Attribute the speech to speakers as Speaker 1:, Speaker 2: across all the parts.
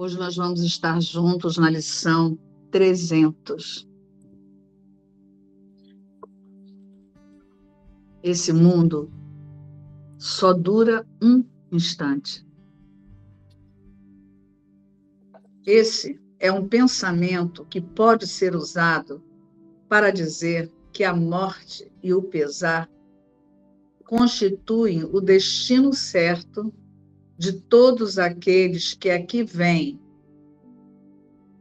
Speaker 1: Hoje nós vamos estar juntos na lição 300. Esse mundo só dura um instante. Esse é um pensamento que pode ser usado para dizer que a morte e o pesar constituem o destino certo de todos aqueles que aqui vêm,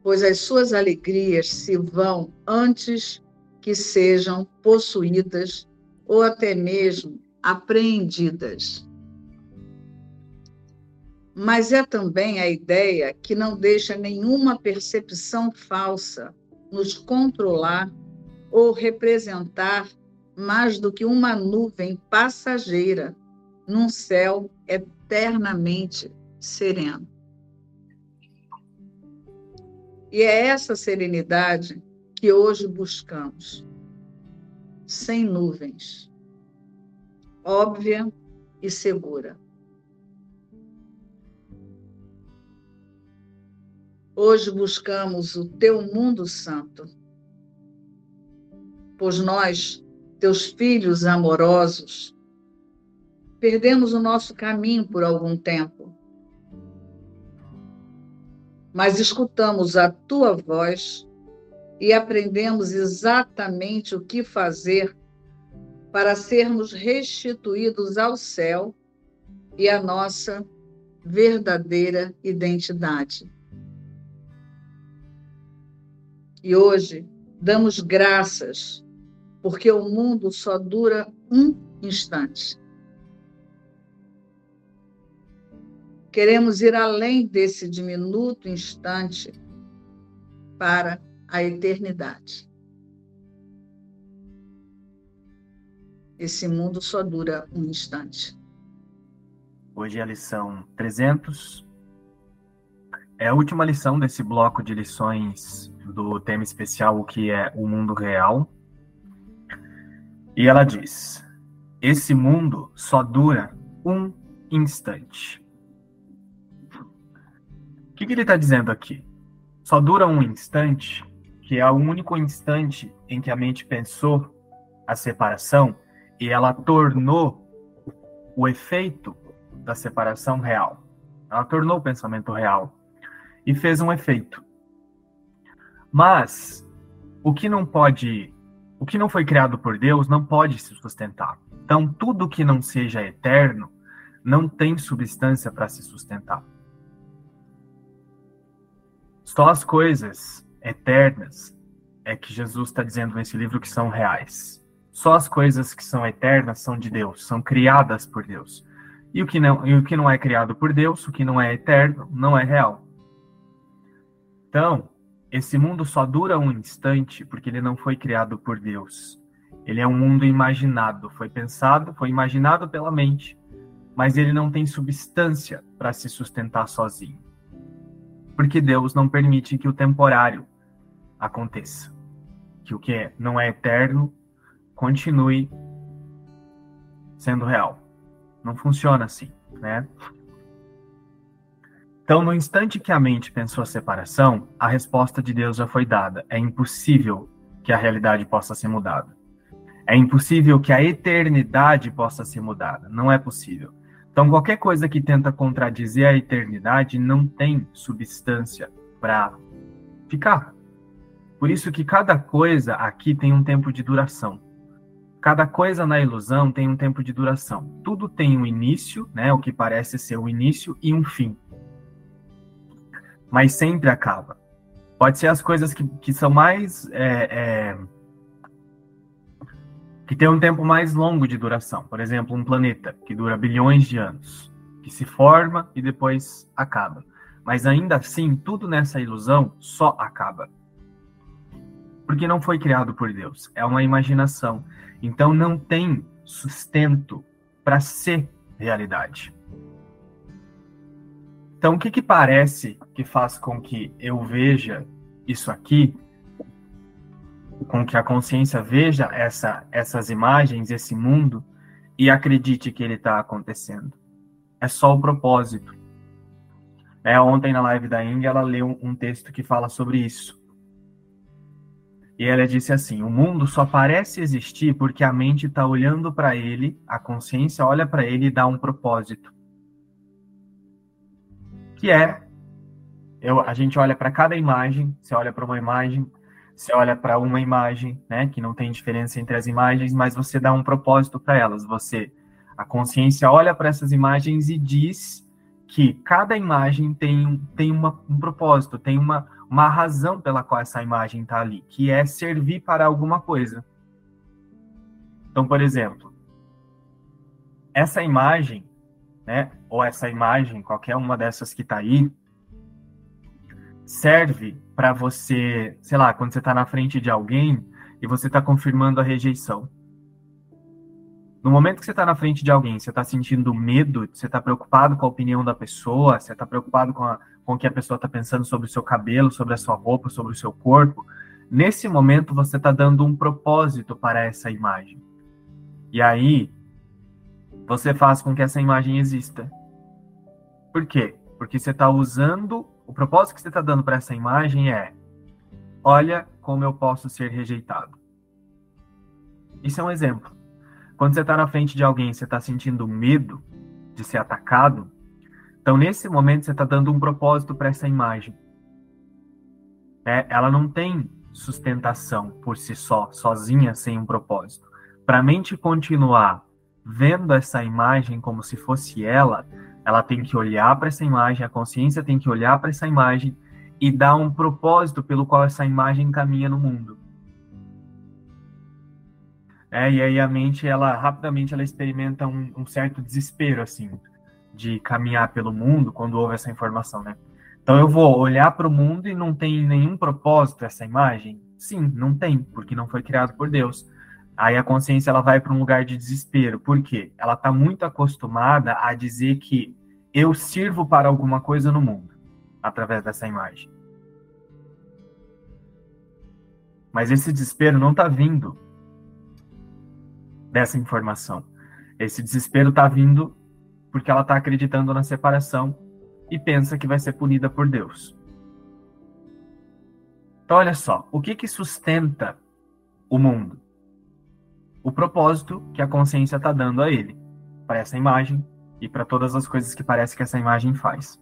Speaker 1: pois as suas alegrias se vão antes que sejam possuídas ou até mesmo apreendidas. Mas é também a ideia que não deixa nenhuma percepção falsa nos controlar ou representar mais do que uma nuvem passageira num céu eternamente sereno. E é essa serenidade que hoje buscamos, sem nuvens, óbvia e segura. Hoje buscamos o teu mundo santo, pois nós, teus filhos amorosos, perdemos o nosso caminho por algum tempo. Mas escutamos a tua voz e aprendemos exatamente o que fazer para sermos restituídos ao céu e à nossa verdadeira identidade. E hoje damos graças, porque o mundo só dura um instante. Queremos ir além desse diminuto instante para a eternidade. Esse mundo só dura um instante.
Speaker 2: Hoje é a lição 300. É a última lição desse bloco de lições do tema especial, o que é o mundo real. E ela diz: Esse mundo só dura um instante que, que ele está dizendo aqui? Só dura um instante, que é o único instante em que a mente pensou a separação e ela tornou o efeito da separação real. Ela tornou o pensamento real e fez um efeito. Mas o que não pode, o que não foi criado por Deus não pode se sustentar. Então tudo que não seja eterno não tem substância para se sustentar. Só as coisas eternas é que Jesus está dizendo nesse livro que são reais. Só as coisas que são eternas são de Deus, são criadas por Deus. E o que não, e o que não é criado por Deus, o que não é eterno, não é real. Então, esse mundo só dura um instante porque ele não foi criado por Deus. Ele é um mundo imaginado, foi pensado, foi imaginado pela mente, mas ele não tem substância para se sustentar sozinho porque Deus não permite que o temporário aconteça. Que o que é, não é eterno continue sendo real. Não funciona assim, né? Então, no instante que a mente pensou a separação, a resposta de Deus já foi dada. É impossível que a realidade possa ser mudada. É impossível que a eternidade possa ser mudada. Não é possível. Então, qualquer coisa que tenta contradizer a eternidade não tem substância para ficar. Por isso que cada coisa aqui tem um tempo de duração. Cada coisa na ilusão tem um tempo de duração. Tudo tem um início, né, o que parece ser o início, e um fim. Mas sempre acaba. Pode ser as coisas que, que são mais é, é, que tem um tempo mais longo de duração. Por exemplo, um planeta que dura bilhões de anos, que se forma e depois acaba. Mas ainda assim, tudo nessa ilusão só acaba. Porque não foi criado por Deus, é uma imaginação. Então não tem sustento para ser realidade. Então, o que, que parece que faz com que eu veja isso aqui com que a consciência veja essa, essas imagens, esse mundo, e acredite que ele está acontecendo. É só o propósito. É, ontem na live da Ing, ela leu um texto que fala sobre isso. E ela disse assim: o mundo só parece existir porque a mente está olhando para ele, a consciência olha para ele e dá um propósito. Que é, eu, a gente olha para cada imagem, você olha para uma imagem, você olha para uma imagem, né, que não tem diferença entre as imagens, mas você dá um propósito para elas. Você, a consciência olha para essas imagens e diz que cada imagem tem, tem uma, um propósito, tem uma, uma razão pela qual essa imagem está ali, que é servir para alguma coisa. Então, por exemplo, essa imagem, né, ou essa imagem, qualquer uma dessas que está aí, serve para você, sei lá, quando você está na frente de alguém e você está confirmando a rejeição. No momento que você está na frente de alguém, você está sentindo medo, você está preocupado com a opinião da pessoa, você está preocupado com, a, com o que a pessoa está pensando sobre o seu cabelo, sobre a sua roupa, sobre o seu corpo, nesse momento você está dando um propósito para essa imagem. E aí, você faz com que essa imagem exista. Por quê? Porque você está usando. O propósito que você está dando para essa imagem é: olha como eu posso ser rejeitado. Isso é um exemplo. Quando você está na frente de alguém, você está sentindo medo de ser atacado. Então, nesse momento, você está dando um propósito para essa imagem. É, ela não tem sustentação por si só, sozinha, sem um propósito. Para a mente continuar vendo essa imagem como se fosse ela, ela tem que olhar para essa imagem, a consciência tem que olhar para essa imagem e dar um propósito pelo qual essa imagem caminha no mundo. É, e aí a mente, ela rapidamente ela experimenta um, um, certo desespero, assim, de caminhar pelo mundo quando houve essa informação, né? Então eu vou olhar para o mundo e não tem nenhum propósito essa imagem? Sim, não tem, porque não foi criado por Deus. Aí a consciência ela vai para um lugar de desespero. Por quê? Ela está muito acostumada a dizer que eu sirvo para alguma coisa no mundo através dessa imagem. Mas esse desespero não está vindo dessa informação. Esse desespero está vindo porque ela está acreditando na separação e pensa que vai ser punida por Deus. Então, olha só, o que, que sustenta o mundo? O propósito que a consciência está dando a ele, para essa imagem e para todas as coisas que parece que essa imagem faz.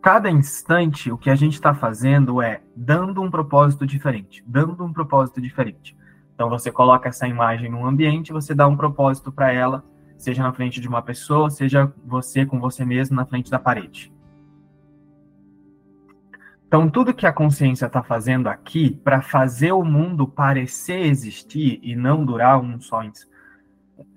Speaker 2: Cada instante, o que a gente está fazendo é dando um propósito diferente, dando um propósito diferente. Então você coloca essa imagem num ambiente, você dá um propósito para ela, seja na frente de uma pessoa, seja você com você mesmo na frente da parede. Então tudo que a consciência está fazendo aqui para fazer o mundo parecer existir e não durar um só,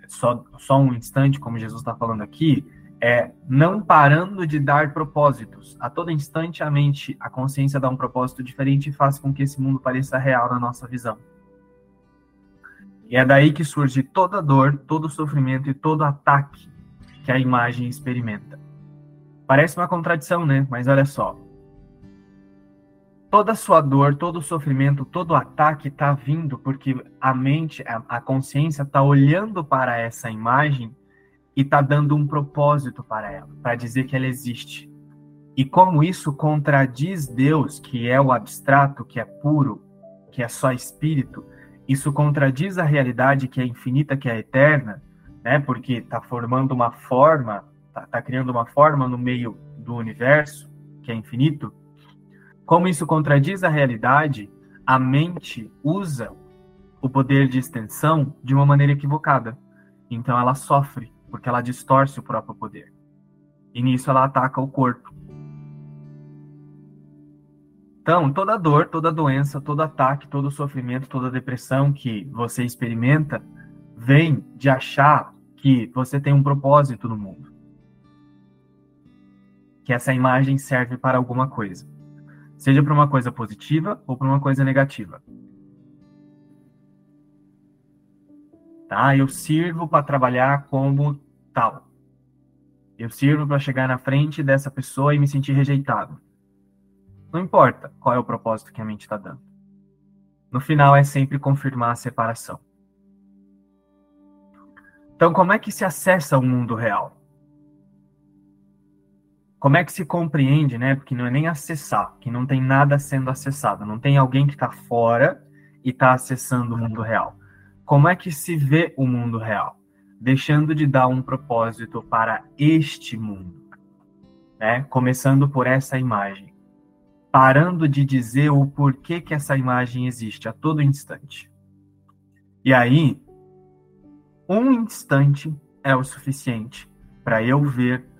Speaker 2: só, só um instante, como Jesus está falando aqui, é não parando de dar propósitos. A todo instante a mente, a consciência dá um propósito diferente e faz com que esse mundo pareça real na nossa visão. E é daí que surge toda dor, todo sofrimento e todo ataque que a imagem experimenta. Parece uma contradição, né? Mas olha só. Toda sua dor, todo sofrimento, todo ataque está vindo porque a mente, a consciência está olhando para essa imagem e está dando um propósito para ela, para dizer que ela existe. E como isso contradiz Deus, que é o abstrato, que é puro, que é só espírito, isso contradiz a realidade que é infinita, que é eterna, né? Porque está formando uma forma, está tá criando uma forma no meio do universo que é infinito. Como isso contradiz a realidade, a mente usa o poder de extensão de uma maneira equivocada. Então ela sofre, porque ela distorce o próprio poder. E nisso ela ataca o corpo. Então, toda dor, toda doença, todo ataque, todo sofrimento, toda depressão que você experimenta vem de achar que você tem um propósito no mundo. Que essa imagem serve para alguma coisa. Seja para uma coisa positiva ou para uma coisa negativa. Tá? Eu sirvo para trabalhar como tal. Eu sirvo para chegar na frente dessa pessoa e me sentir rejeitado. Não importa qual é o propósito que a mente está dando. No final é sempre confirmar a separação. Então, como é que se acessa o mundo real? Como é que se compreende, né? Porque não é nem acessar, que não tem nada sendo acessado, não tem alguém que está fora e está acessando o mundo real. Como é que se vê o mundo real? Deixando de dar um propósito para este mundo, né? Começando por essa imagem, parando de dizer o porquê que essa imagem existe a todo instante. E aí, um instante é o suficiente para eu ver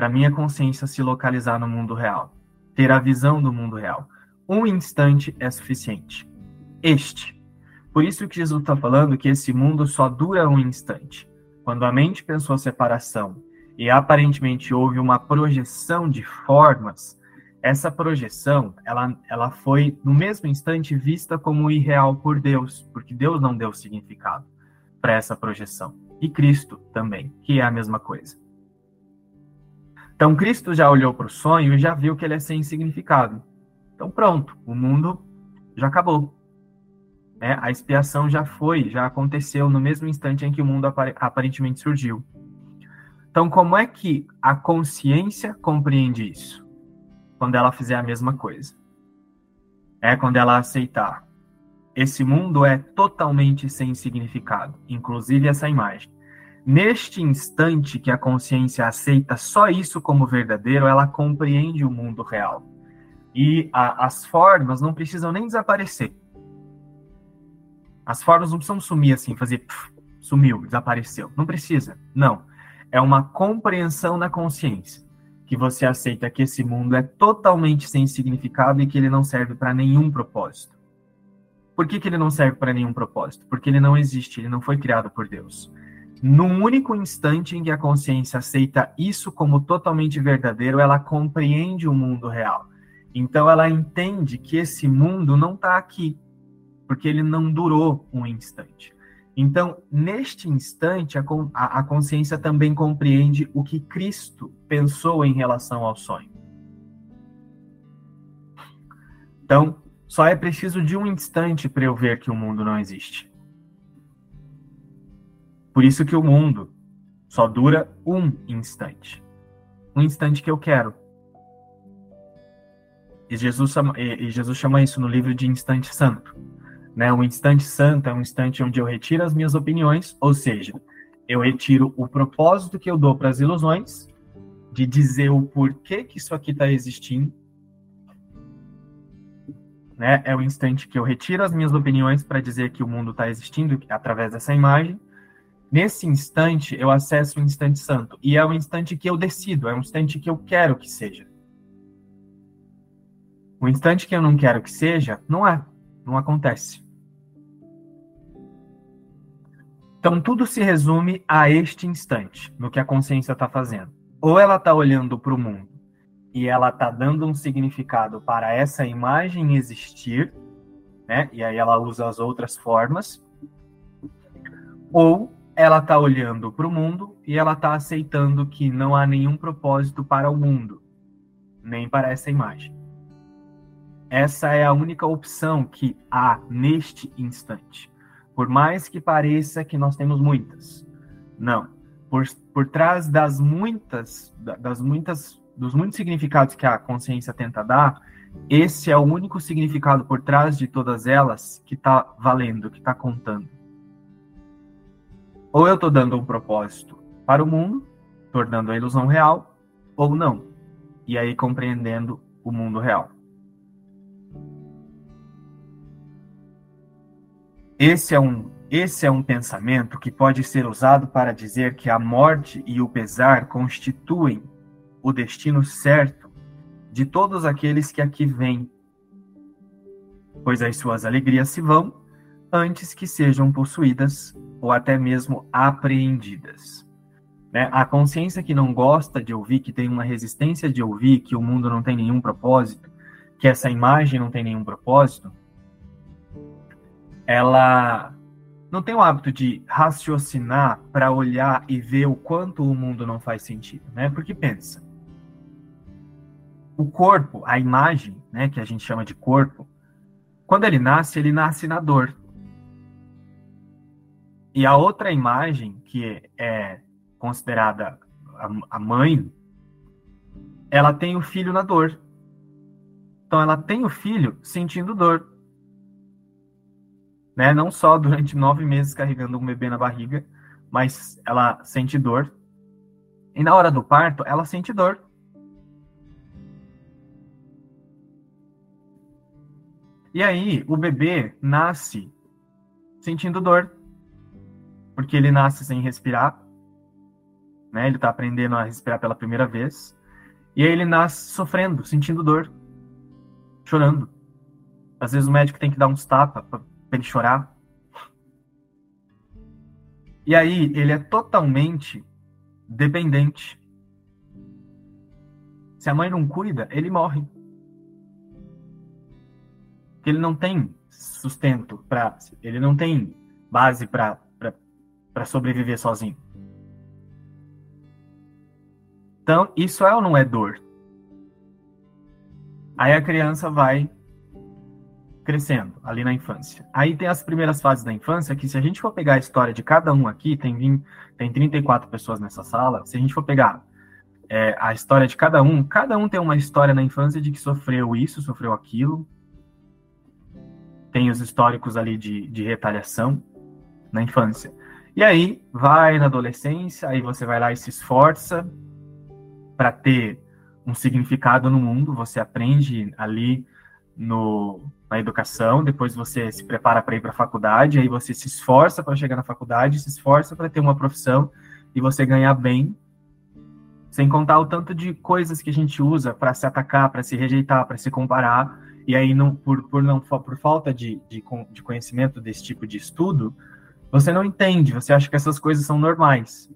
Speaker 2: para minha consciência se localizar no mundo real, ter a visão do mundo real. Um instante é suficiente. Este. Por isso que Jesus está falando que esse mundo só dura um instante. Quando a mente pensou a separação e aparentemente houve uma projeção de formas, essa projeção, ela, ela foi no mesmo instante vista como irreal por Deus, porque Deus não deu significado para essa projeção. E Cristo também, que é a mesma coisa. Então, Cristo já olhou para o sonho e já viu que ele é sem significado. Então, pronto, o mundo já acabou. É, a expiação já foi, já aconteceu no mesmo instante em que o mundo aparentemente surgiu. Então, como é que a consciência compreende isso? Quando ela fizer a mesma coisa. É quando ela aceitar. Esse mundo é totalmente sem significado, inclusive essa imagem. Neste instante que a consciência aceita só isso como verdadeiro, ela compreende o mundo real. E a, as formas não precisam nem desaparecer. As formas não precisam sumir assim, fazer sumiu, desapareceu. Não precisa. Não. É uma compreensão na consciência que você aceita que esse mundo é totalmente sem significado e que ele não serve para nenhum propósito. Por que, que ele não serve para nenhum propósito? Porque ele não existe, ele não foi criado por Deus. Num único instante em que a consciência aceita isso como totalmente verdadeiro, ela compreende o mundo real. Então ela entende que esse mundo não está aqui, porque ele não durou um instante. Então, neste instante, a, a, consciência também compreende o que Cristo pensou em relação ao sonho. Então, só é preciso de um instante para eu ver que o mundo não existe. Por isso que o mundo só dura um instante. Um instante que eu quero. E Jesus chama, e Jesus chama isso no livro de instante santo. Né? Um instante santo é um instante onde eu retiro as minhas opiniões, ou seja, eu retiro o propósito que eu dou para as ilusões, de dizer o porquê que isso aqui está existindo. Né? É o instante que eu retiro as minhas opiniões para dizer que o mundo está existindo através dessa imagem Nesse instante, eu acesso o instante santo. E é o instante que eu decido, é o instante que eu quero que seja. O instante que eu não quero que seja, não é. Não acontece. Então, tudo se resume a este instante, no que a consciência está fazendo. Ou ela está olhando para o mundo e ela está dando um significado para essa imagem existir, né? E aí ela usa as outras formas. Ou ela está olhando para o mundo e ela está aceitando que não há nenhum propósito para o mundo, nem para essa imagem. Essa é a única opção que há neste instante. Por mais que pareça que nós temos muitas. Não. Por, por trás das muitas, das muitas, dos muitos significados que a consciência tenta dar, esse é o único significado por trás de todas elas que está valendo, que está contando. Ou eu estou dando um propósito para o mundo, tornando a ilusão real, ou não. E aí compreendendo o mundo real. Esse é um esse é um pensamento que pode ser usado para dizer que a morte e o pesar constituem o destino certo de todos aqueles que aqui vêm, pois as suas alegrias se vão antes que sejam possuídas ou até mesmo apreendidas. Né? A consciência que não gosta de ouvir, que tem uma resistência de ouvir que o mundo não tem nenhum propósito, que essa imagem não tem nenhum propósito, ela não tem o hábito de raciocinar para olhar e ver o quanto o mundo não faz sentido, né? Porque pensa, o corpo, a imagem, né, que a gente chama de corpo, quando ele nasce, ele nasce na dor. E a outra imagem, que é considerada a mãe, ela tem o filho na dor. Então ela tem o filho sentindo dor. Né? Não só durante nove meses carregando um bebê na barriga, mas ela sente dor. E na hora do parto, ela sente dor. E aí, o bebê nasce sentindo dor. Porque ele nasce sem respirar. Né? Ele está aprendendo a respirar pela primeira vez. E aí ele nasce sofrendo, sentindo dor, chorando. Às vezes o médico tem que dar uns tapas para ele chorar. E aí ele é totalmente dependente. Se a mãe não cuida, ele morre. Ele não tem sustento para, ele não tem base para para sobreviver sozinho. Então, isso é ou não é dor? Aí a criança vai crescendo ali na infância. Aí tem as primeiras fases da infância, que se a gente for pegar a história de cada um aqui, tem, 20, tem 34 pessoas nessa sala, se a gente for pegar é, a história de cada um, cada um tem uma história na infância de que sofreu isso, sofreu aquilo. Tem os históricos ali de, de retaliação na infância. E aí vai na adolescência, aí você vai lá e se esforça para ter um significado no mundo, você aprende ali no, na educação, depois você se prepara para ir para a faculdade, aí você se esforça para chegar na faculdade, se esforça para ter uma profissão e você ganhar bem, sem contar o tanto de coisas que a gente usa para se atacar, para se rejeitar, para se comparar, e aí não, por, por, não, por falta de, de, de conhecimento desse tipo de estudo, você não entende, você acha que essas coisas são normais.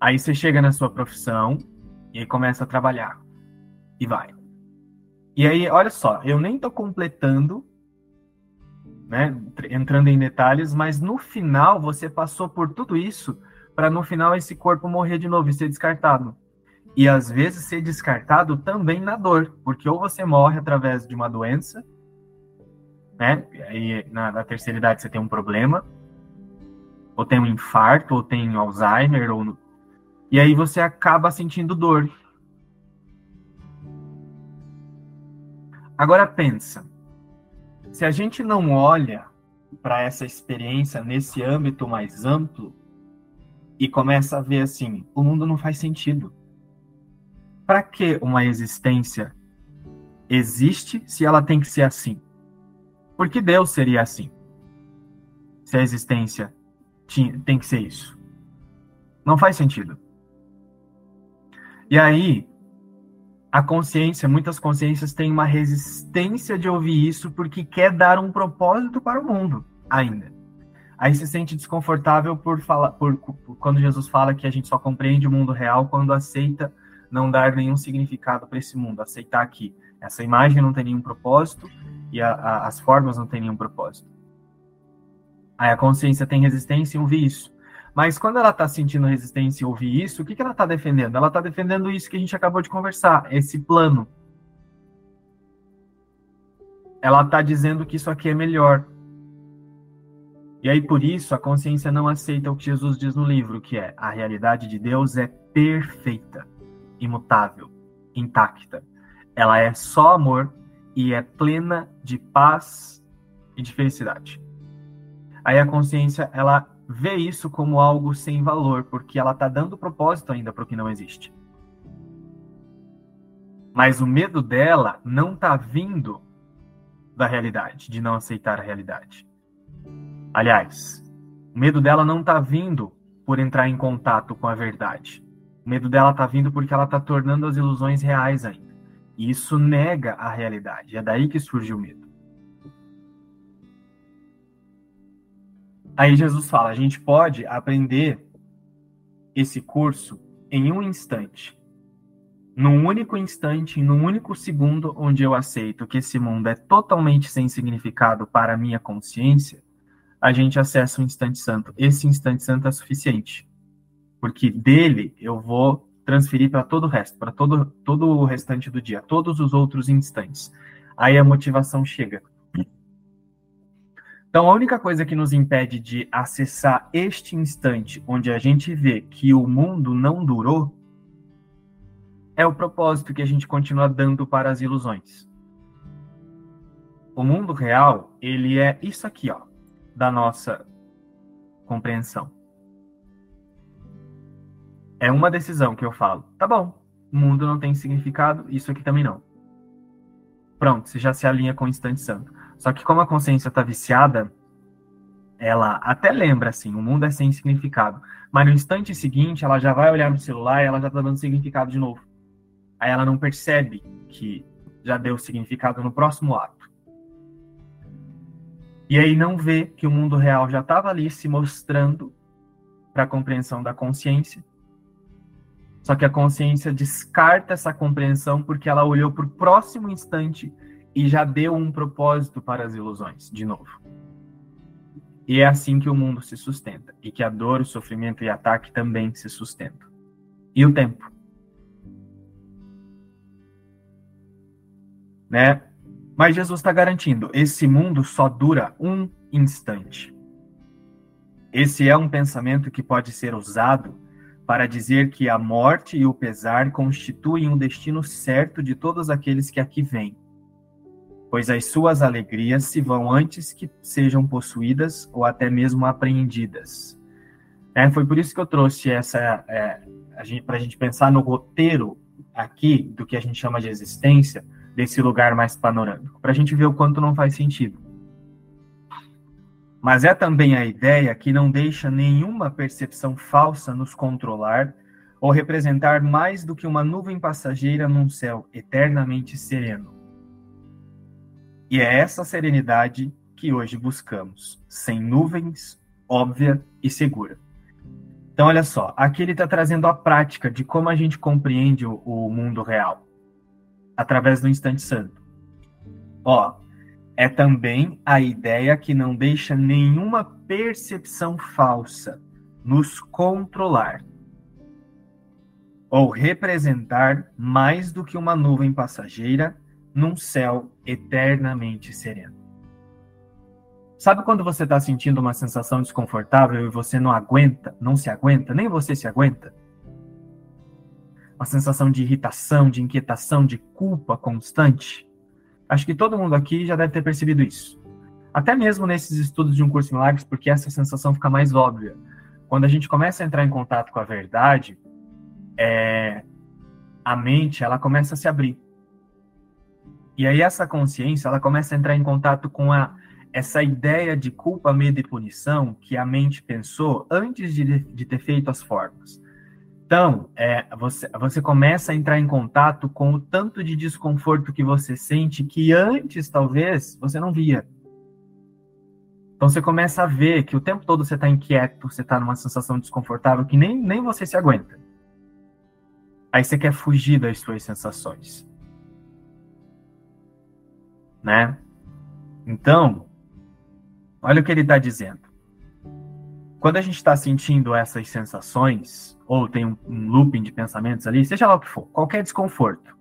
Speaker 2: Aí você chega na sua profissão e começa a trabalhar. E vai. E aí, olha só, eu nem estou completando, né, entrando em detalhes, mas no final você passou por tudo isso para no final esse corpo morrer de novo e ser descartado. E às vezes ser descartado também na dor, porque ou você morre através de uma doença, né? Aí na, na terceira idade você tem um problema, ou tem um infarto, ou tem Alzheimer, ou e aí você acaba sentindo dor. Agora pensa, se a gente não olha para essa experiência nesse âmbito mais amplo e começa a ver assim, o mundo não faz sentido. Para que uma existência existe se ela tem que ser assim? Por que Deus seria assim? Se a existência tem que ser isso. Não faz sentido. E aí, a consciência, muitas consciências têm uma resistência de ouvir isso porque quer dar um propósito para o mundo ainda. Aí se sente desconfortável por falar, por, por, quando Jesus fala que a gente só compreende o mundo real quando aceita não dar nenhum significado para esse mundo, aceitar que essa imagem não tem nenhum propósito e a, a, as formas não têm nenhum propósito. Aí a consciência tem resistência em ouvir isso. Mas quando ela está sentindo resistência em ouvir isso, o que, que ela está defendendo? Ela está defendendo isso que a gente acabou de conversar, esse plano. Ela está dizendo que isso aqui é melhor. E aí, por isso, a consciência não aceita o que Jesus diz no livro, que é a realidade de Deus é perfeita, imutável, intacta. Ela é só amor e é plena de paz e de felicidade. Aí a consciência, ela vê isso como algo sem valor, porque ela está dando propósito ainda para o que não existe. Mas o medo dela não está vindo da realidade, de não aceitar a realidade. Aliás, o medo dela não está vindo por entrar em contato com a verdade. O medo dela está vindo porque ela está tornando as ilusões reais ainda. E isso nega a realidade. É daí que surge o medo. Aí Jesus fala: a gente pode aprender esse curso em um instante. Num único instante, num único segundo onde eu aceito que esse mundo é totalmente sem significado para a minha consciência, a gente acessa o instante santo. Esse instante santo é suficiente. Porque dele eu vou transferir para todo o resto, para todo, todo o restante do dia, todos os outros instantes. Aí a motivação chega. Então, a única coisa que nos impede de acessar este instante onde a gente vê que o mundo não durou é o propósito que a gente continua dando para as ilusões. O mundo real, ele é isso aqui, ó, da nossa compreensão. É uma decisão que eu falo. Tá bom, o mundo não tem significado, isso aqui também não. Pronto, você já se alinha com o instante santo. Só que como a consciência está viciada, ela até lembra assim, o mundo é sem significado. Mas no instante seguinte, ela já vai olhar no celular e ela já está dando significado de novo. Aí ela não percebe que já deu significado no próximo ato. E aí não vê que o mundo real já estava ali se mostrando para a compreensão da consciência. Só que a consciência descarta essa compreensão porque ela olhou para o próximo instante e já deu um propósito para as ilusões, de novo. E é assim que o mundo se sustenta, e que a dor, o sofrimento e o ataque também se sustentam. E o tempo? Né? Mas Jesus está garantindo: esse mundo só dura um instante. Esse é um pensamento que pode ser usado para dizer que a morte e o pesar constituem um destino certo de todos aqueles que aqui vêm pois as suas alegrias se vão antes que sejam possuídas ou até mesmo apreendidas. É, foi por isso que eu trouxe essa, é, para a gente pensar no roteiro aqui do que a gente chama de existência, desse lugar mais panorâmico, para a gente ver o quanto não faz sentido. Mas é também a ideia que não deixa nenhuma percepção falsa nos controlar ou representar mais do que uma nuvem passageira num céu eternamente sereno e é essa serenidade que hoje buscamos, sem nuvens, óbvia e segura. Então, olha só, aqui ele está trazendo a prática de como a gente compreende o, o mundo real, através do instante santo. Ó, é também a ideia que não deixa nenhuma percepção falsa nos controlar ou representar mais do que uma nuvem passageira num céu eternamente sereno. Sabe quando você está sentindo uma sensação desconfortável e você não aguenta, não se aguenta, nem você se aguenta? Uma sensação de irritação, de inquietação, de culpa constante? Acho que todo mundo aqui já deve ter percebido isso. Até mesmo nesses estudos de um curso de milagres, porque essa sensação fica mais óbvia. Quando a gente começa a entrar em contato com a verdade, é, a mente ela começa a se abrir e aí essa consciência, ela começa a entrar em contato com a, essa ideia de culpa, medo e punição que a mente pensou antes de, de ter feito as formas. Então, é, você, você começa a entrar em contato com o tanto de desconforto que você sente que antes, talvez, você não via. Então, você começa a ver que o tempo todo você está inquieto, você está numa sensação desconfortável que nem, nem você se aguenta. Aí você quer fugir das suas sensações né? Então, olha o que ele está dizendo. Quando a gente está sentindo essas sensações, ou tem um, um, looping de pensamentos ali, seja lá o que for, qualquer desconforto,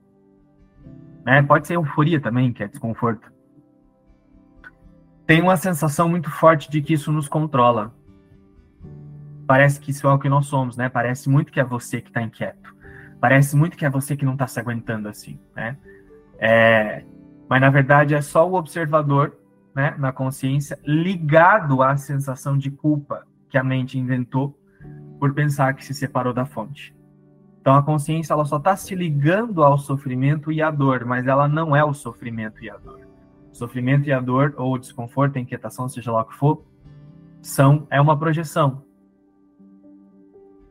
Speaker 2: né? Pode ser euforia também, que é desconforto. Tem uma sensação muito forte de que isso nos controla. Parece que isso é o que nós somos, né? Parece muito que é você que está inquieto. Parece muito que é você que não está se aguentando assim, né? É, mas na verdade é só o observador, né, na consciência, ligado à sensação de culpa que a mente inventou por pensar que se separou da fonte. Então a consciência ela só está se ligando ao sofrimento e à dor, mas ela não é o sofrimento e a dor. Sofrimento e a dor, ou desconforto, a inquietação, seja lá o que for, são é uma projeção.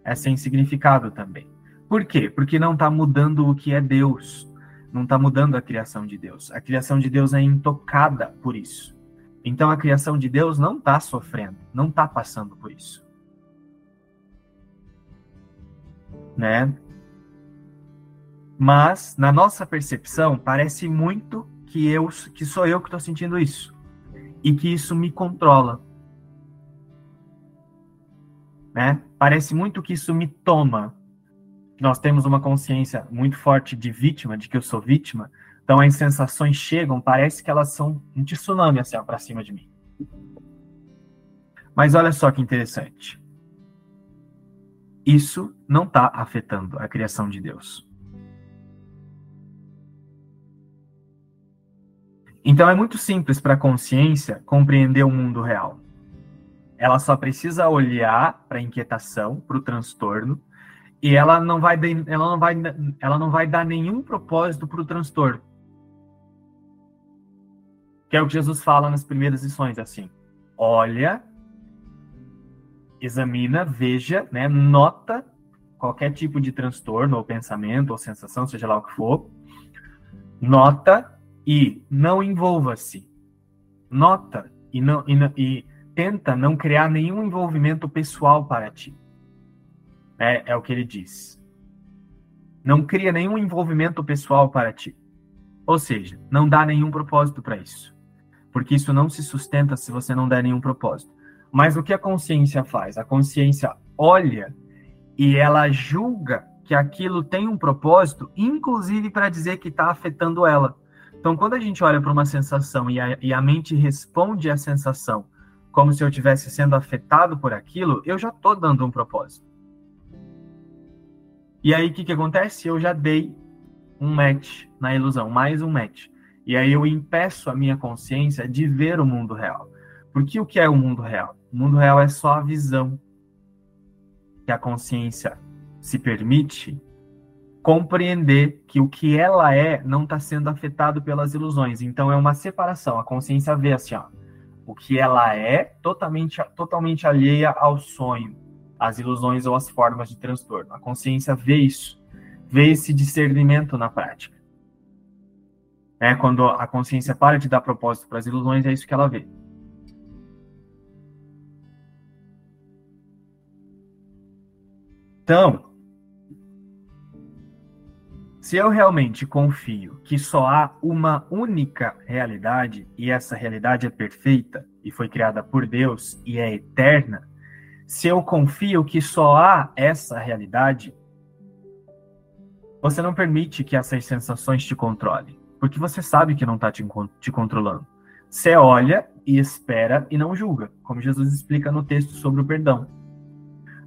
Speaker 2: É sem significado também. Por quê? Porque não está mudando o que é Deus não está mudando a criação de Deus. A criação de Deus é intocada por isso. Então a criação de Deus não está sofrendo, não está passando por isso. Né? Mas na nossa percepção parece muito que eu que sou eu que estou sentindo isso e que isso me controla. Né? Parece muito que isso me toma, nós temos uma consciência muito forte de vítima, de que eu sou vítima, então as sensações chegam, parece que elas são um tsunami assim, para cima de mim. Mas olha só que interessante isso não está afetando a criação de Deus. Então é muito simples para a consciência compreender o mundo real. Ela só precisa olhar para a inquietação, para o transtorno, e ela não vai, ela não vai, ela não vai dar nenhum propósito para o transtorno. Que é o que Jesus fala nas primeiras lições, assim. Olha examina, veja, né, nota qualquer tipo de transtorno, ou pensamento, ou sensação, seja lá o que for. Nota e não envolva-se. Nota e, não, e, e tenta não criar nenhum envolvimento pessoal para ti. É, é o que ele diz. Não cria nenhum envolvimento pessoal para ti. Ou seja, não dá nenhum propósito para isso. Porque isso não se sustenta se você não der nenhum propósito. Mas o que a consciência faz? A consciência olha e ela julga que aquilo tem um propósito, inclusive para dizer que está afetando ela. Então, quando a gente olha para uma sensação e a, e a mente responde à sensação como se eu estivesse sendo afetado por aquilo, eu já estou dando um propósito. E aí, o que, que acontece? Eu já dei um match na ilusão, mais um match. E aí eu impeço a minha consciência de ver o mundo real. Porque o que é o mundo real? O mundo real é só a visão que a consciência se permite compreender que o que ela é não está sendo afetado pelas ilusões. Então é uma separação. A consciência vê assim, ó, o que ela é totalmente, totalmente alheia ao sonho as ilusões ou as formas de transtorno. A consciência vê isso, vê esse discernimento na prática. É quando a consciência para de dar propósito para as ilusões, é isso que ela vê. Então, se eu realmente confio que só há uma única realidade e essa realidade é perfeita e foi criada por Deus e é eterna, se eu confio que só há essa realidade, você não permite que essas sensações te controlem, porque você sabe que não está te, te controlando. Você olha e espera e não julga, como Jesus explica no texto sobre o perdão.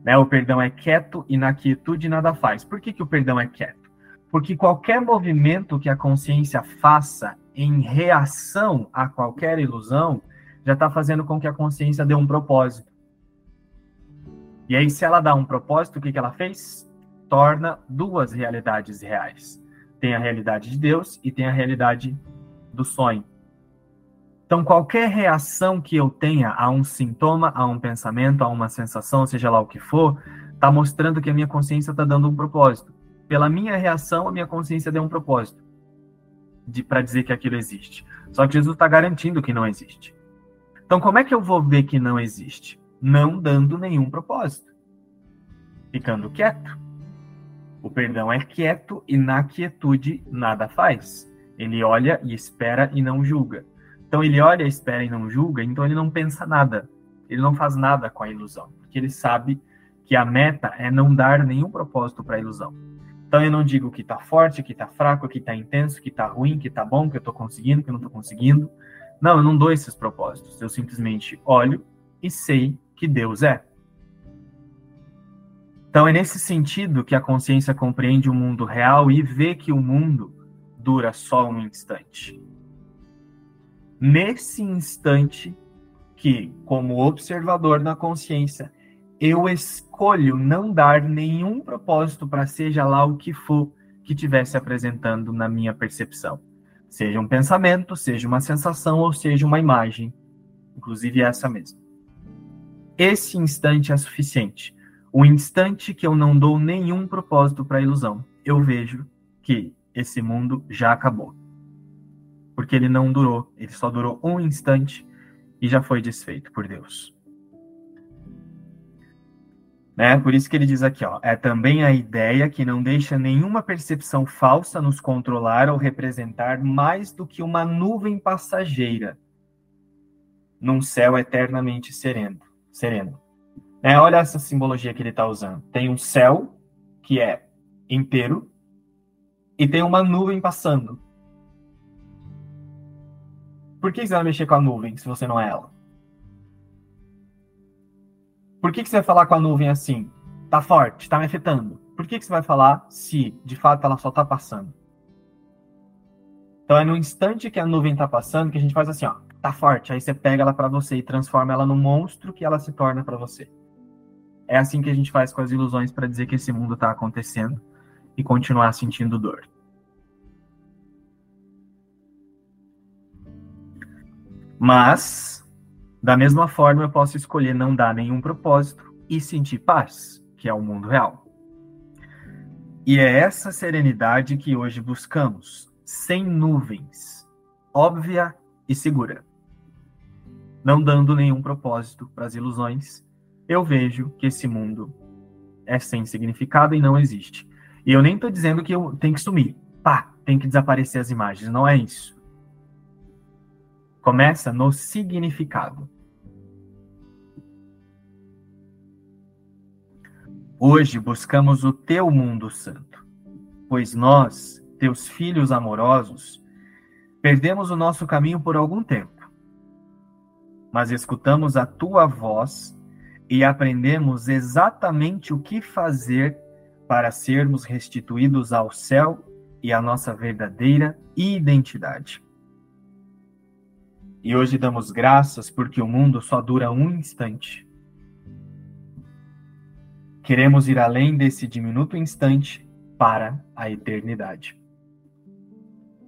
Speaker 2: Né? O perdão é quieto e na quietude nada faz. Por que, que o perdão é quieto? Porque qualquer movimento que a consciência faça em reação a qualquer ilusão já está fazendo com que a consciência dê um propósito. E aí, se ela dá um propósito, o que, que ela fez? Torna duas realidades reais. Tem a realidade de Deus e tem a realidade do sonho. Então, qualquer reação que eu tenha a um sintoma, a um pensamento, a uma sensação, seja lá o que for, está mostrando que a minha consciência está dando um propósito. Pela minha reação, a minha consciência deu um propósito de, para dizer que aquilo existe. Só que Jesus está garantindo que não existe. Então, como é que eu vou ver que não existe? não dando nenhum propósito, ficando quieto. O perdão é quieto e na quietude nada faz. Ele olha e espera e não julga. Então ele olha, espera e não julga, então ele não pensa nada. Ele não faz nada com a ilusão, porque ele sabe que a meta é não dar nenhum propósito para a ilusão. Então eu não digo que está forte, que está fraco, que está intenso, que está ruim, que está bom, que eu estou conseguindo, que eu não estou conseguindo. Não, eu não dou esses propósitos. Eu simplesmente olho e sei que Deus é. Então é nesse sentido que a consciência compreende o mundo real e vê que o mundo dura só um instante. Nesse instante que, como observador na consciência, eu escolho não dar nenhum propósito para seja lá o que for que estivesse apresentando na minha percepção. Seja um pensamento, seja uma sensação ou seja uma imagem, inclusive essa mesma. Esse instante é suficiente. O instante que eu não dou nenhum propósito para a ilusão, eu vejo que esse mundo já acabou. Porque ele não durou, ele só durou um instante e já foi desfeito por Deus. Né? Por isso que ele diz aqui, ó, é também a ideia que não deixa nenhuma percepção falsa nos controlar ou representar mais do que uma nuvem passageira num céu eternamente sereno sereno. É, olha essa simbologia que ele está usando. Tem um céu que é inteiro e tem uma nuvem passando. Por que você vai mexer com a nuvem se você não é ela? Por que você vai falar com a nuvem assim? Tá forte, tá me afetando. Por que você vai falar se de fato ela só tá passando? Então é no instante que a nuvem está passando que a gente faz assim, ó, tá forte. Aí você pega ela para você e transforma ela no monstro que ela se torna para você. É assim que a gente faz com as ilusões para dizer que esse mundo está acontecendo e continuar sentindo dor. Mas, da mesma forma, eu posso escolher não dar nenhum propósito e sentir paz, que é o mundo real. E é essa serenidade que hoje buscamos, sem nuvens, óbvia e segura. Não dando nenhum propósito para as ilusões, eu vejo que esse mundo é sem significado e não existe. E eu nem estou dizendo que eu tenho que sumir. Pá, tem que desaparecer as imagens. Não é isso. Começa no significado. Hoje buscamos o teu mundo santo, pois nós, teus filhos amorosos, perdemos o nosso caminho por algum tempo. Mas escutamos a tua voz e aprendemos exatamente o que fazer para sermos restituídos ao céu e à nossa verdadeira identidade. E hoje damos graças porque o mundo só dura um instante. Queremos ir além desse diminuto instante para a eternidade.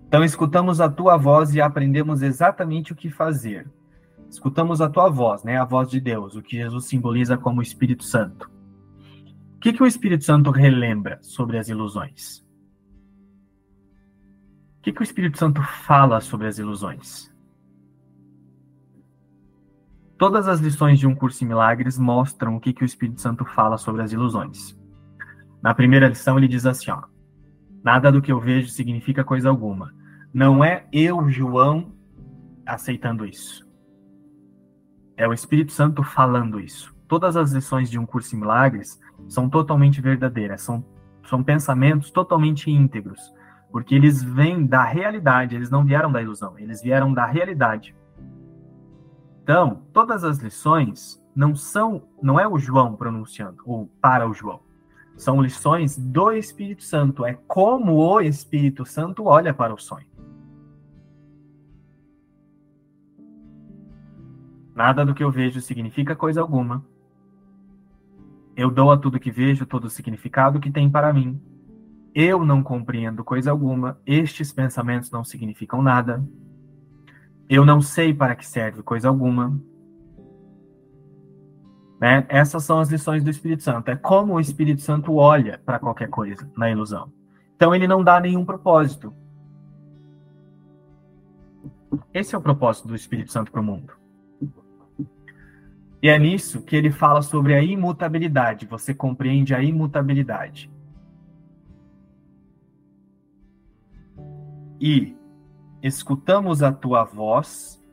Speaker 2: Então, escutamos a tua voz e aprendemos exatamente o que fazer. Escutamos a tua voz, né? A voz de Deus, o que Jesus simboliza como Espírito Santo. O que, que o Espírito Santo relembra sobre as ilusões? O que, que o Espírito Santo fala sobre as ilusões? Todas as lições de um curso em milagres mostram o que, que o Espírito Santo fala sobre as ilusões. Na primeira lição, ele diz assim: ó, Nada do que eu vejo significa coisa alguma. Não é eu, João, aceitando isso. É o Espírito Santo falando isso. Todas as lições de um curso em milagres são totalmente verdadeiras, são, são pensamentos totalmente íntegros, porque eles vêm da realidade, eles não vieram da ilusão, eles vieram da realidade. Então, todas as lições não são, não é o João pronunciando ou para o João. São lições do Espírito Santo, é como o Espírito Santo olha para o sonho. Nada do que eu vejo significa coisa alguma. Eu dou a tudo que vejo todo o significado que tem para mim. Eu não compreendo coisa alguma, estes pensamentos não significam nada. Eu não sei para que serve coisa alguma. Né? Essas são as lições do Espírito Santo. É como o Espírito Santo olha para qualquer coisa na ilusão. Então ele não dá nenhum propósito. Esse é o propósito do Espírito Santo para o mundo. E é nisso que ele fala sobre a imutabilidade. Você compreende a imutabilidade. E escutamos a tua voz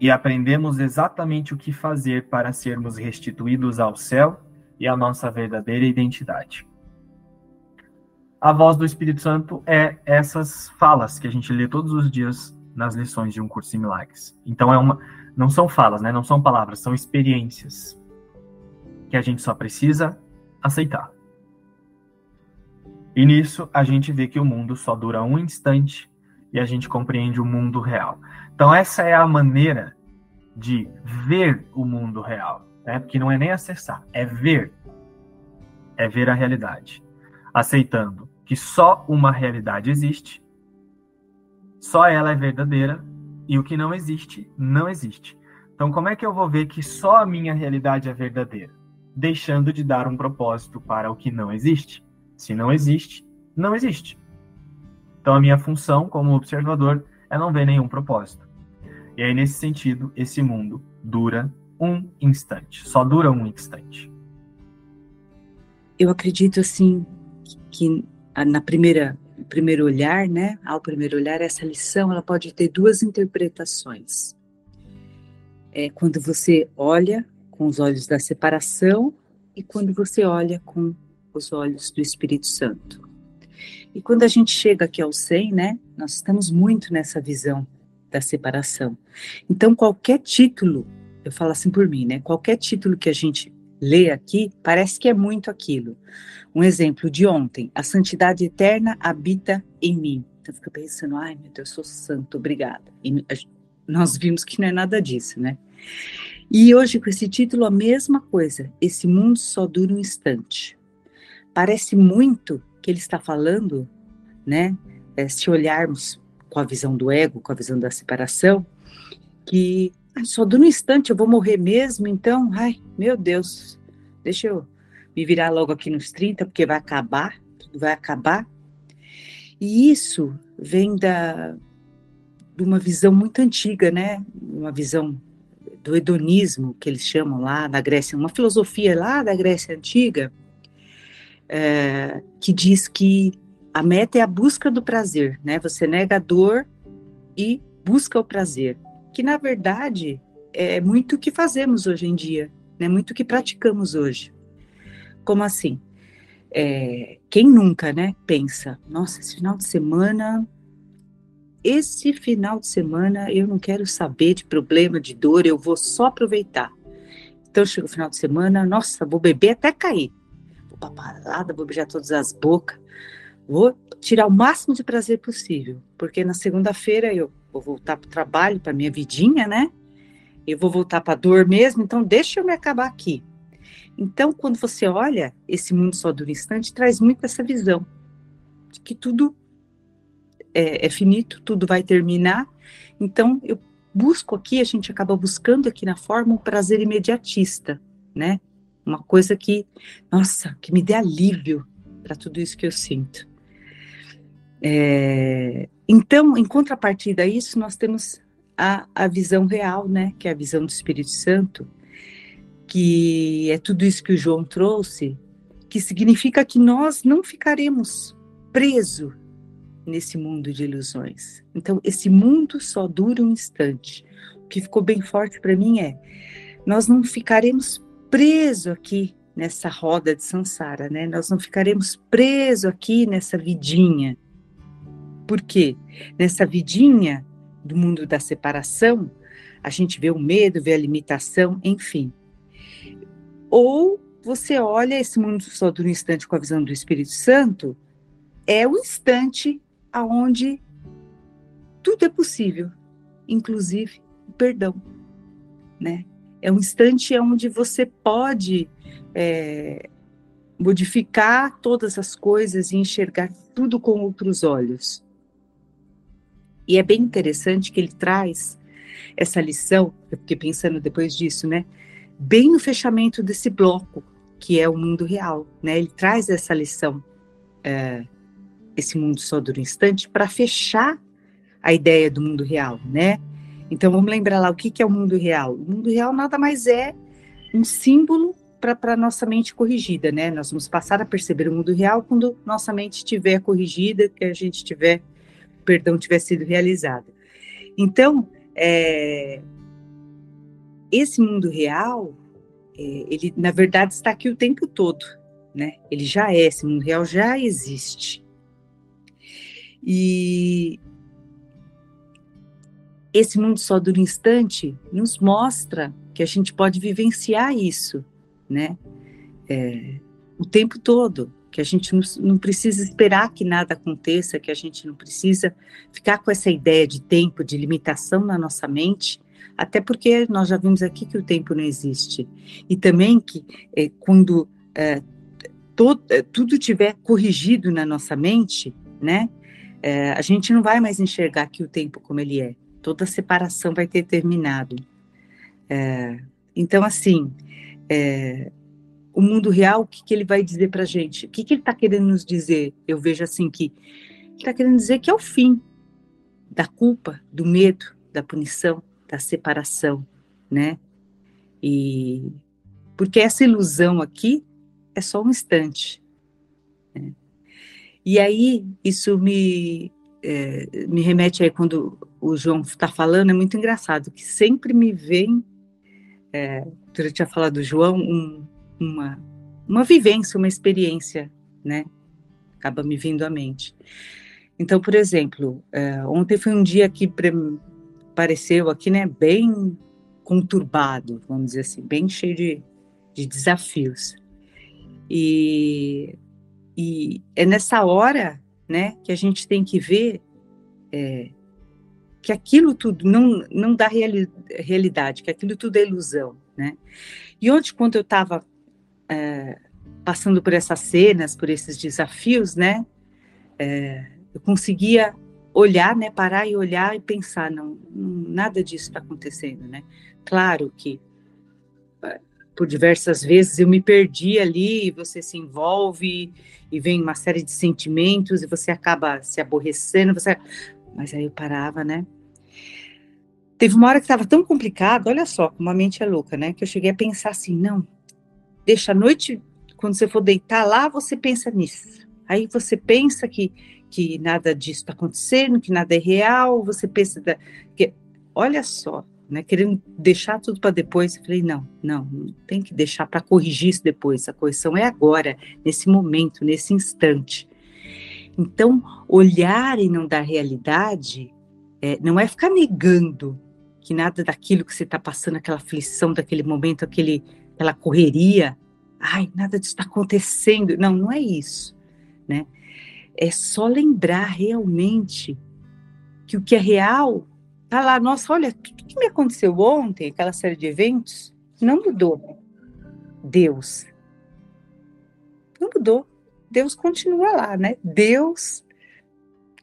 Speaker 2: e aprendemos exatamente o que fazer para sermos restituídos ao céu e à nossa verdadeira identidade. A voz do Espírito Santo é essas falas que a gente lê todos os dias nas lições de um curso em milagres. Então é uma não são falas, né? Não são palavras, são experiências que a gente só precisa aceitar. E nisso a gente vê que o mundo só dura um instante e a gente compreende o mundo real. Então, essa é a maneira de ver o mundo real, né? porque não é nem acessar, é ver. É ver a realidade. Aceitando que só uma realidade existe, só ela é verdadeira e o que não existe, não existe. Então, como é que eu vou ver que só a minha realidade é verdadeira? Deixando de dar um propósito para o que não existe. Se não existe, não existe. Então, a minha função como observador é não ver nenhum propósito. E aí, nesse sentido, esse mundo dura um instante, só dura um instante.
Speaker 3: Eu acredito, assim, que na primeira primeiro olhar, né, ao primeiro olhar, essa lição ela pode ter duas interpretações. É quando você olha com os olhos da separação e quando você olha com os olhos do Espírito Santo. E quando a gente chega aqui ao 100, né, nós estamos muito nessa visão da separação. Então, qualquer título, eu falo assim por mim, né, qualquer título que a gente lê aqui, parece que é muito aquilo. Um exemplo de ontem, a santidade eterna habita em mim. Então fica pensando, ai meu Deus, eu sou santo, obrigada. E nós vimos que não é nada disso, né? E hoje, com esse título, a mesma coisa. Esse mundo só dura um instante. Parece muito que ele está falando, né? É, se olharmos com a visão do ego, com a visão da separação, que ah, só dura um instante, eu vou morrer mesmo, então, ai, meu Deus, deixa eu me virar logo aqui nos 30, porque vai acabar, tudo vai acabar. E isso vem da, de uma visão muito antiga, né? Uma visão do hedonismo, que eles chamam lá na Grécia, uma filosofia lá da Grécia Antiga, é, que diz que a meta é a busca do prazer, né? Você nega a dor e busca o prazer, que na verdade é muito o que fazemos hoje em dia, né? Muito o que praticamos hoje. Como assim? É, quem nunca, né? Pensa, nossa, esse final de semana esse final de semana eu não quero saber de problema, de dor, eu vou só aproveitar. Então chega o final de semana, nossa, vou beber até cair. Vou pra parada, vou beijar todas as bocas. Vou tirar o máximo de prazer possível, porque na segunda-feira eu vou voltar para o trabalho, para minha vidinha, né? Eu vou voltar para a dor mesmo, então deixa eu me acabar aqui. Então, quando você olha esse mundo só um instante, traz muito essa visão de que tudo é, é finito, tudo vai terminar. Então, eu busco aqui, a gente acaba buscando aqui na forma um prazer imediatista, né? Uma coisa que, nossa, que me dê alívio para tudo isso que eu sinto. É, então, em contrapartida a isso, nós temos a, a visão real, né? Que é a visão do Espírito Santo, que é tudo isso que o João trouxe, que significa que nós não ficaremos presos nesse mundo de ilusões. Então, esse mundo só dura um instante. O que ficou bem forte para mim é: nós não ficaremos presos aqui nessa roda de samsara, né? Nós não ficaremos presos aqui nessa vidinha. Por quê? Nessa vidinha do mundo da separação, a gente vê o medo, vê a limitação, enfim. Ou você olha esse mundo só um instante com a visão do Espírito Santo, é o instante aonde tudo é possível, inclusive o perdão, né? É um instante onde você pode é, modificar todas as coisas e enxergar tudo com outros olhos. E é bem interessante que ele traz essa lição, eu fiquei pensando depois disso, né? Bem no fechamento desse bloco, que é o mundo real, né? Ele traz essa lição é, esse mundo só dura um instante para fechar a ideia do mundo real, né? Então vamos lembrar lá o que, que é o mundo real. O mundo real nada mais é um símbolo para a nossa mente corrigida, né? Nós vamos passar a perceber o mundo real quando nossa mente estiver corrigida, que a gente tiver, perdão tiver sido realizado. Então, é, esse mundo real, é, ele na verdade está aqui o tempo todo, né? Ele já é, esse mundo real já existe. E esse mundo só dura um instante nos mostra que a gente pode vivenciar isso, né? É, o tempo todo, que a gente não, não, precisa esperar que nada aconteça, que a gente não precisa ficar com essa ideia de tempo, de limitação na nossa mente, até porque nós já vimos aqui que o tempo não existe. E também que é, quando é, todo, é, tudo tiver corrigido na nossa mente, né? é, a gente não vai mais enxergar aqui o tempo como ele é. Toda separação vai ter terminado. É, então, assim, é, o mundo real, o que, que ele vai dizer para gente? O que, que ele está querendo nos dizer? Eu vejo assim que ele está querendo dizer que é o fim da culpa, do medo, da punição, da separação, né? E porque essa ilusão aqui é só um instante. Né? E aí, isso me, é, me remete aí quando o João está falando, é muito engraçado, que sempre me vem, é, durante a fala do João, um, uma, uma vivência, uma experiência, né? Acaba me vindo à mente. Então, por exemplo, é, ontem foi um dia que pareceu aqui, né, bem conturbado, vamos dizer assim, bem cheio de, de desafios. E e é nessa hora, né, que a gente tem que ver é, que aquilo tudo não, não dá reali realidade, que aquilo tudo é ilusão, né? E ontem, quando eu estava é, passando por essas cenas, por esses desafios, né? É, eu conseguia olhar, né? Parar e olhar e pensar, não, não nada disso está acontecendo, né? Claro que é, por diversas vezes eu me perdi ali, e você se envolve e vem uma série de sentimentos e você acaba se aborrecendo, você mas aí eu parava, né? Teve uma hora que estava tão complicado, olha só como a mente é louca, né? Que eu cheguei a pensar assim, não, deixa a noite, quando você for deitar lá, você pensa nisso. Aí você pensa que, que nada disso está acontecendo, que nada é real, você pensa da, que, olha só, né? Querendo deixar tudo para depois, eu falei, não, não, não tem que deixar para corrigir isso depois, a correção é agora, nesse momento, nesse instante. Então, olhar e não dar realidade é, não é ficar negando que nada daquilo que você está passando, aquela aflição daquele momento, aquele, aquela correria, ai, nada disso está acontecendo. Não, não é isso, né? É só lembrar realmente que o que é real tá lá. Nossa, olha, tudo que me aconteceu ontem, aquela série de eventos, não mudou. Deus não mudou. Deus continua lá, né? Deus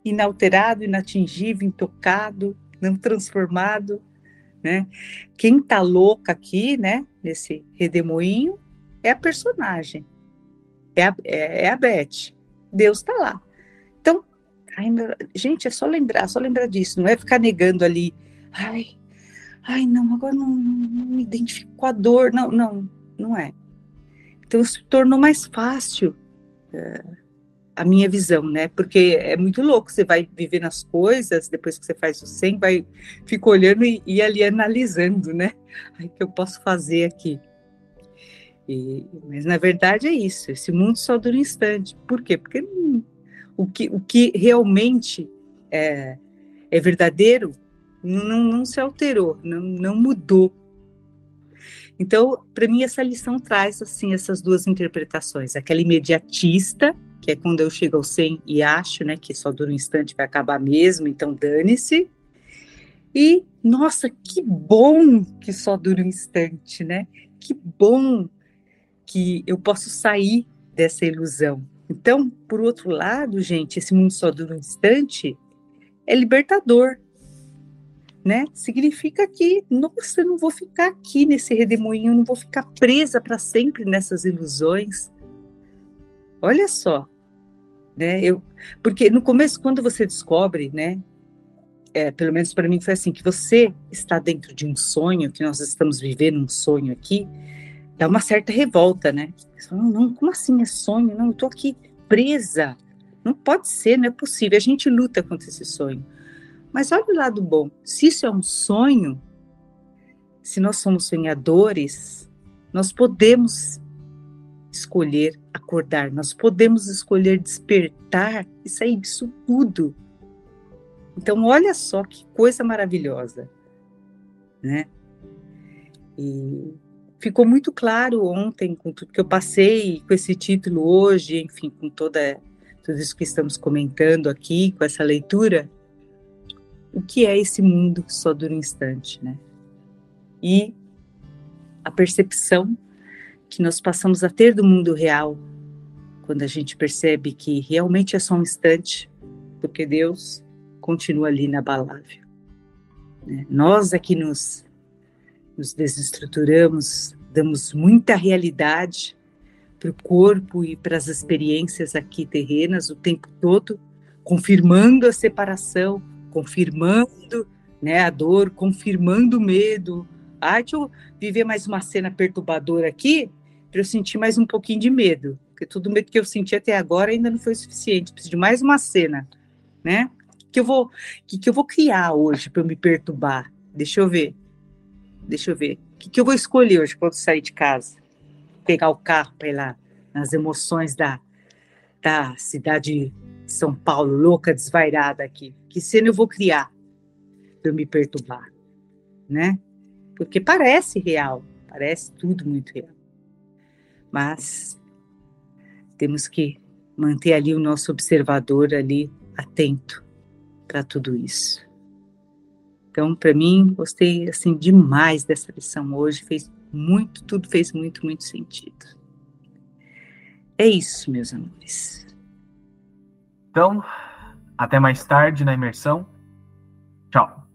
Speaker 3: inalterado, inatingível, intocado, não transformado, né? Quem tá louca aqui, né, nesse redemoinho, é a personagem, é a, é, é a Beth. Deus tá lá. Então, ainda, gente, é só lembrar, só lembrar disso, não é ficar negando ali, ai, ai, não, agora não, não me identifico com a dor, não, não, não é. Então, se tornou mais fácil a minha visão, né? Porque é muito louco, você vai vivendo as coisas, depois que você faz o 100, vai, fica olhando e, e ali analisando, né? O que eu posso fazer aqui? E, mas na verdade é isso, esse mundo só dura um instante. Por quê? Porque hum, o, que, o que realmente é, é verdadeiro não, não se alterou, não, não mudou. Então, para mim, essa lição traz assim essas duas interpretações: aquela imediatista, que é quando eu chego ao 100 e acho né, que só dura um instante, vai acabar mesmo, então dane-se. E, nossa, que bom que só dura um instante, né? Que bom que eu posso sair dessa ilusão. Então, por outro lado, gente, esse mundo só dura um instante é libertador, né? Significa que, nossa, eu não vou ficar aqui nesse redemoinho, não vou ficar presa para sempre nessas ilusões. Olha só, né? Eu, porque no começo, quando você descobre, né? É, pelo menos para mim foi assim, que você está dentro de um sonho, que nós estamos vivendo um sonho aqui, dá uma certa revolta, né? Fala, não, não, como assim é sonho? Não, eu estou aqui presa. Não pode ser, não é possível. A gente luta contra esse sonho. Mas olha o lado bom: se isso é um sonho, se nós somos sonhadores, nós podemos escolher acordar, nós podemos escolher despertar e sair disso tudo. Então, olha só que coisa maravilhosa, né? E ficou muito claro ontem com tudo que eu passei, com esse título hoje, enfim, com toda tudo isso que estamos comentando aqui, com essa leitura, o que é esse mundo que só dura um instante, né? E a percepção que nós passamos a ter do mundo real, quando a gente percebe que realmente é só um instante, porque Deus continua ali inabalável. Né? Nós aqui é nos, nos desestruturamos, damos muita realidade para o corpo e para as experiências aqui terrenas o tempo todo, confirmando a separação, confirmando né, a dor, confirmando o medo. Ah, deixa eu viver mais uma cena perturbadora aqui para eu sentir mais um pouquinho de medo, porque todo o medo que eu senti até agora ainda não foi suficiente. Preciso de mais uma cena, né? Que eu vou, que, que eu vou criar hoje para me perturbar? Deixa eu ver. Deixa eu ver. O que, que eu vou escolher hoje quando sair de casa? Pegar o carro para ir lá nas emoções da, da cidade de São Paulo, louca, desvairada aqui. Que cena eu vou criar para me perturbar, né? Porque parece real, parece tudo muito real. Mas temos que manter ali o nosso observador ali atento, para tudo isso. Então, para mim, gostei assim demais dessa lição hoje, fez muito, tudo fez muito, muito sentido. É isso, meus amores.
Speaker 2: Então, até mais tarde na imersão. Tchau.